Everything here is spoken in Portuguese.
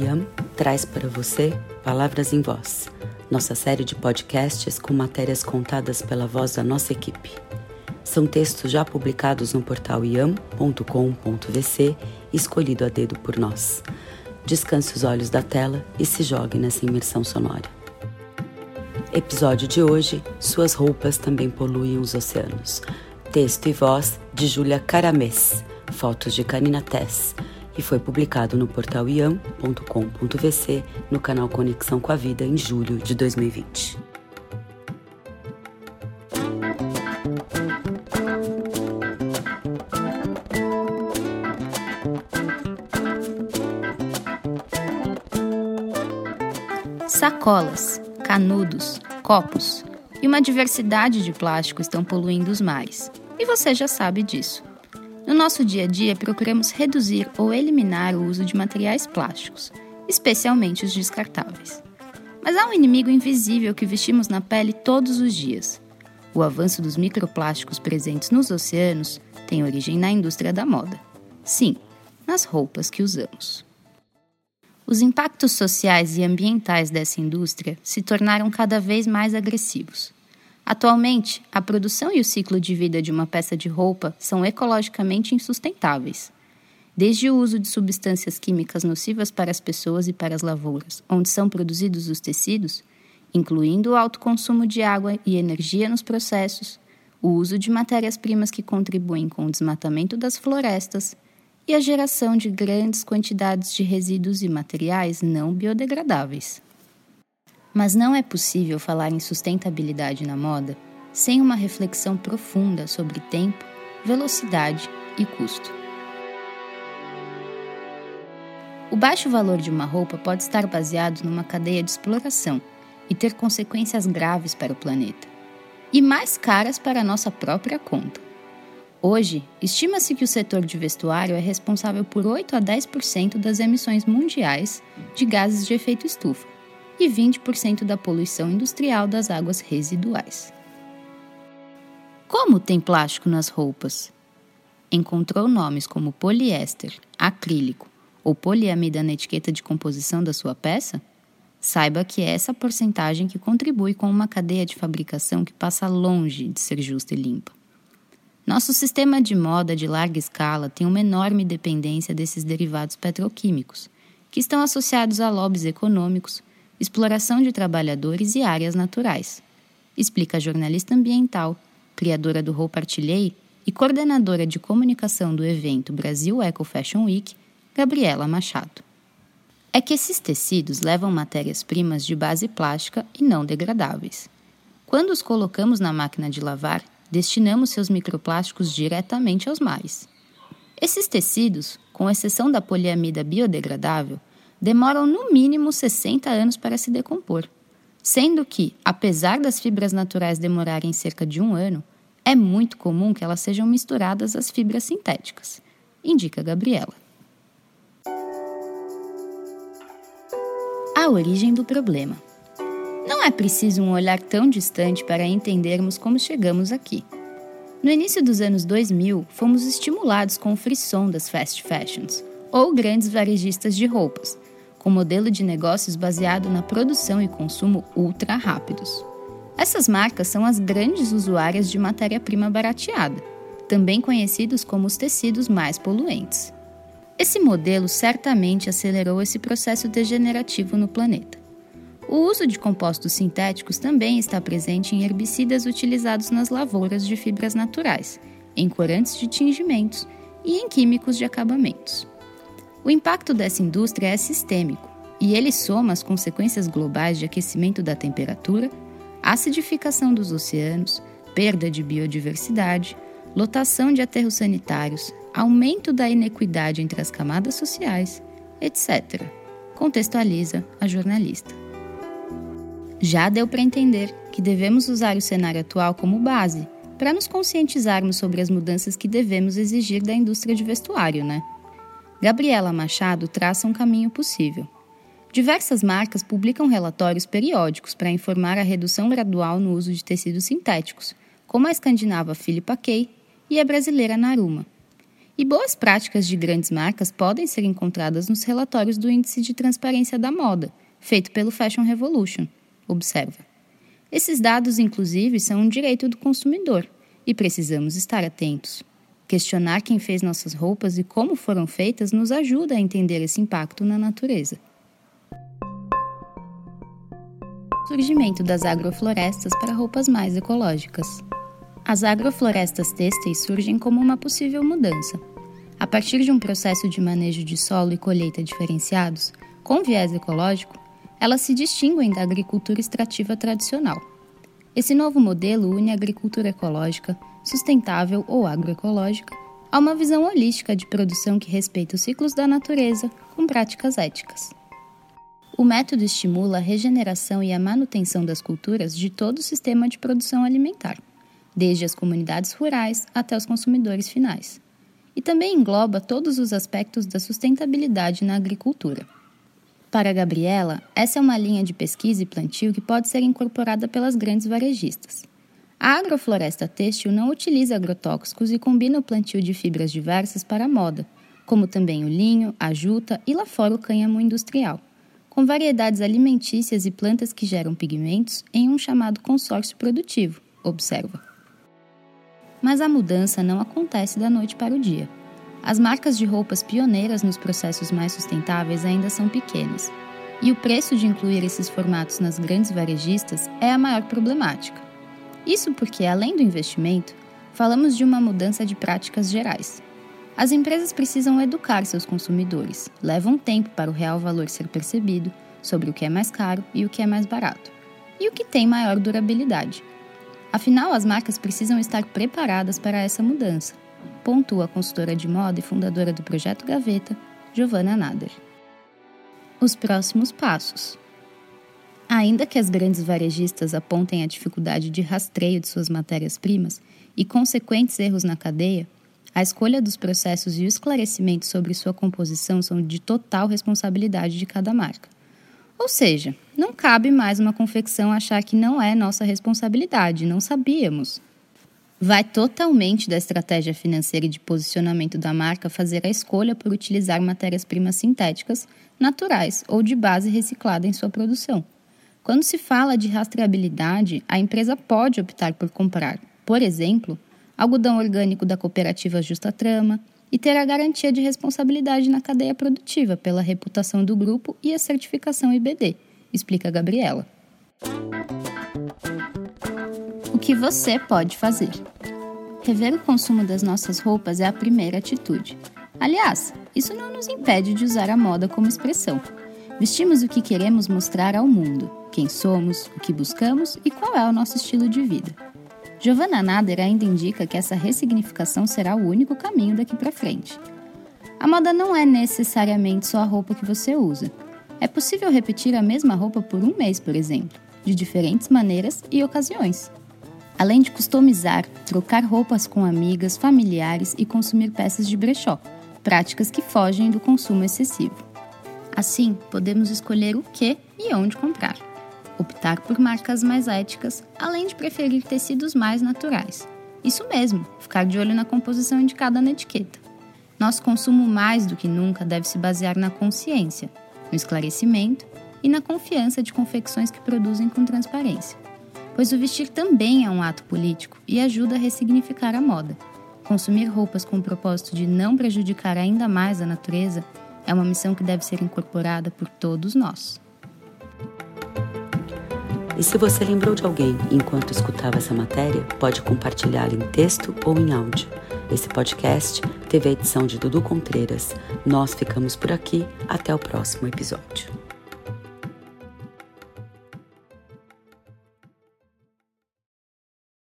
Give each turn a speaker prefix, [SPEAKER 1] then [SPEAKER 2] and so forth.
[SPEAKER 1] IAM traz para você Palavras em Voz, nossa série de podcasts com matérias contadas pela voz da nossa equipe. São textos já publicados no portal iam.com.vc, escolhido a dedo por nós. Descanse os olhos da tela e se jogue nessa imersão sonora. Episódio de hoje: Suas roupas também poluem os oceanos. Texto e voz de Júlia Caramês, fotos de Karina Tess e foi publicado no portal iam.com.vc no canal Conexão com a Vida em julho de 2020.
[SPEAKER 2] Sacolas, canudos, copos e uma diversidade de plástico estão poluindo os mares. E você já sabe disso. No nosso dia a dia, procuramos reduzir ou eliminar o uso de materiais plásticos, especialmente os descartáveis. Mas há um inimigo invisível que vestimos na pele todos os dias. O avanço dos microplásticos presentes nos oceanos tem origem na indústria da moda. Sim, nas roupas que usamos. Os impactos sociais e ambientais dessa indústria se tornaram cada vez mais agressivos. Atualmente, a produção e o ciclo de vida de uma peça de roupa são ecologicamente insustentáveis. Desde o uso de substâncias químicas nocivas para as pessoas e para as lavouras, onde são produzidos os tecidos, incluindo o alto consumo de água e energia nos processos, o uso de matérias-primas que contribuem com o desmatamento das florestas e a geração de grandes quantidades de resíduos e materiais não biodegradáveis. Mas não é possível falar em sustentabilidade na moda sem uma reflexão profunda sobre tempo, velocidade e custo. O baixo valor de uma roupa pode estar baseado numa cadeia de exploração e ter consequências graves para o planeta, e mais caras para a nossa própria conta. Hoje, estima-se que o setor de vestuário é responsável por 8 a 10% das emissões mundiais de gases de efeito estufa e 20% da poluição industrial das águas residuais. Como tem plástico nas roupas? Encontrou nomes como poliéster, acrílico ou poliamida na etiqueta de composição da sua peça? Saiba que é essa porcentagem que contribui com uma cadeia de fabricação que passa longe de ser justa e limpa. Nosso sistema de moda de larga escala tem uma enorme dependência desses derivados petroquímicos, que estão associados a lobbies econômicos, exploração de trabalhadores e áreas naturais, explica a jornalista ambiental, criadora do Roupa Artilhei e coordenadora de comunicação do evento Brasil Eco Fashion Week, Gabriela Machado. É que esses tecidos levam matérias-primas de base plástica e não degradáveis. Quando os colocamos na máquina de lavar, destinamos seus microplásticos diretamente aos mares. Esses tecidos, com exceção da poliamida biodegradável, demoram no mínimo 60 anos para se decompor, sendo que, apesar das fibras naturais demorarem cerca de um ano, é muito comum que elas sejam misturadas às fibras sintéticas, indica Gabriela. A origem do problema. Não é preciso um olhar tão distante para entendermos como chegamos aqui. No início dos anos 2000, fomos estimulados com o frisson das fast fashions, ou grandes varejistas de roupas, com modelo de negócios baseado na produção e consumo ultra rápidos. Essas marcas são as grandes usuárias de matéria-prima barateada, também conhecidos como os tecidos mais poluentes. Esse modelo certamente acelerou esse processo degenerativo no planeta. O uso de compostos sintéticos também está presente em herbicidas utilizados nas lavouras de fibras naturais, em corantes de tingimentos e em químicos de acabamentos. O impacto dessa indústria é sistêmico e ele soma as consequências globais de aquecimento da temperatura, acidificação dos oceanos, perda de biodiversidade, lotação de aterros sanitários, aumento da inequidade entre as camadas sociais, etc. Contextualiza a jornalista. Já deu para entender que devemos usar o cenário atual como base para nos conscientizarmos sobre as mudanças que devemos exigir da indústria de vestuário, né? Gabriela Machado traça um caminho possível. Diversas marcas publicam relatórios periódicos para informar a redução gradual no uso de tecidos sintéticos, como a escandinava Philippa K e a brasileira Naruma. E boas práticas de grandes marcas podem ser encontradas nos relatórios do Índice de Transparência da Moda, feito pelo Fashion Revolution. Observa. Esses dados, inclusive, são um direito do consumidor e precisamos estar atentos. Questionar quem fez nossas roupas e como foram feitas nos ajuda a entender esse impacto na natureza. Surgimento das agroflorestas para roupas mais ecológicas. As agroflorestas têxteis surgem como uma possível mudança. A partir de um processo de manejo de solo e colheita diferenciados, com viés ecológico, elas se distinguem da agricultura extrativa tradicional. Esse novo modelo une a agricultura ecológica, sustentável ou agroecológica a uma visão holística de produção que respeita os ciclos da natureza com práticas éticas. O método estimula a regeneração e a manutenção das culturas de todo o sistema de produção alimentar, desde as comunidades rurais até os consumidores finais. E também engloba todos os aspectos da sustentabilidade na agricultura. Para Gabriela, essa é uma linha de pesquisa e plantio que pode ser incorporada pelas grandes varejistas. A agrofloresta têxtil não utiliza agrotóxicos e combina o plantio de fibras diversas para a moda, como também o linho, a juta e lá fora o cânhamo industrial, com variedades alimentícias e plantas que geram pigmentos em um chamado consórcio produtivo, observa. Mas a mudança não acontece da noite para o dia. As marcas de roupas pioneiras nos processos mais sustentáveis ainda são pequenas, e o preço de incluir esses formatos nas grandes varejistas é a maior problemática. Isso porque, além do investimento, falamos de uma mudança de práticas gerais. As empresas precisam educar seus consumidores, levam tempo para o real valor ser percebido sobre o que é mais caro e o que é mais barato, e o que tem maior durabilidade. Afinal, as marcas precisam estar preparadas para essa mudança, pontua a consultora de moda e fundadora do projeto Gaveta, Giovanna Nader. Os próximos passos. Ainda que as grandes varejistas apontem a dificuldade de rastreio de suas matérias-primas e consequentes erros na cadeia, a escolha dos processos e o esclarecimento sobre sua composição são de total responsabilidade de cada marca. Ou seja, não cabe mais uma confecção achar que não é nossa responsabilidade, não sabíamos vai totalmente da estratégia financeira e de posicionamento da marca fazer a escolha por utilizar matérias-primas sintéticas, naturais ou de base reciclada em sua produção. Quando se fala de rastreabilidade, a empresa pode optar por comprar, por exemplo, algodão orgânico da cooperativa Justa Trama e ter a garantia de responsabilidade na cadeia produtiva pela reputação do grupo e a certificação IBD, explica Gabriela que você pode fazer. Rever o consumo das nossas roupas é a primeira atitude. Aliás, isso não nos impede de usar a moda como expressão. Vestimos o que queremos mostrar ao mundo, quem somos, o que buscamos e qual é o nosso estilo de vida. Giovanna Nader ainda indica que essa ressignificação será o único caminho daqui para frente. A moda não é necessariamente só a roupa que você usa. É possível repetir a mesma roupa por um mês, por exemplo, de diferentes maneiras e ocasiões além de customizar, trocar roupas com amigas, familiares e consumir peças de brechó, práticas que fogem do consumo excessivo. Assim, podemos escolher o que e onde comprar, optar por marcas mais éticas, além de preferir tecidos mais naturais. Isso mesmo, ficar de olho na composição indicada na etiqueta. Nosso consumo, mais do que nunca, deve se basear na consciência, no esclarecimento e na confiança de confecções que produzem com transparência pois o vestir também é um ato político e ajuda a ressignificar a moda. Consumir roupas com o propósito de não prejudicar ainda mais a natureza é uma missão que deve ser incorporada por todos nós.
[SPEAKER 1] E se você lembrou de alguém enquanto escutava essa matéria, pode compartilhar em texto ou em áudio. Esse podcast teve a edição de Dudu Contreiras. Nós ficamos por aqui. Até o próximo episódio.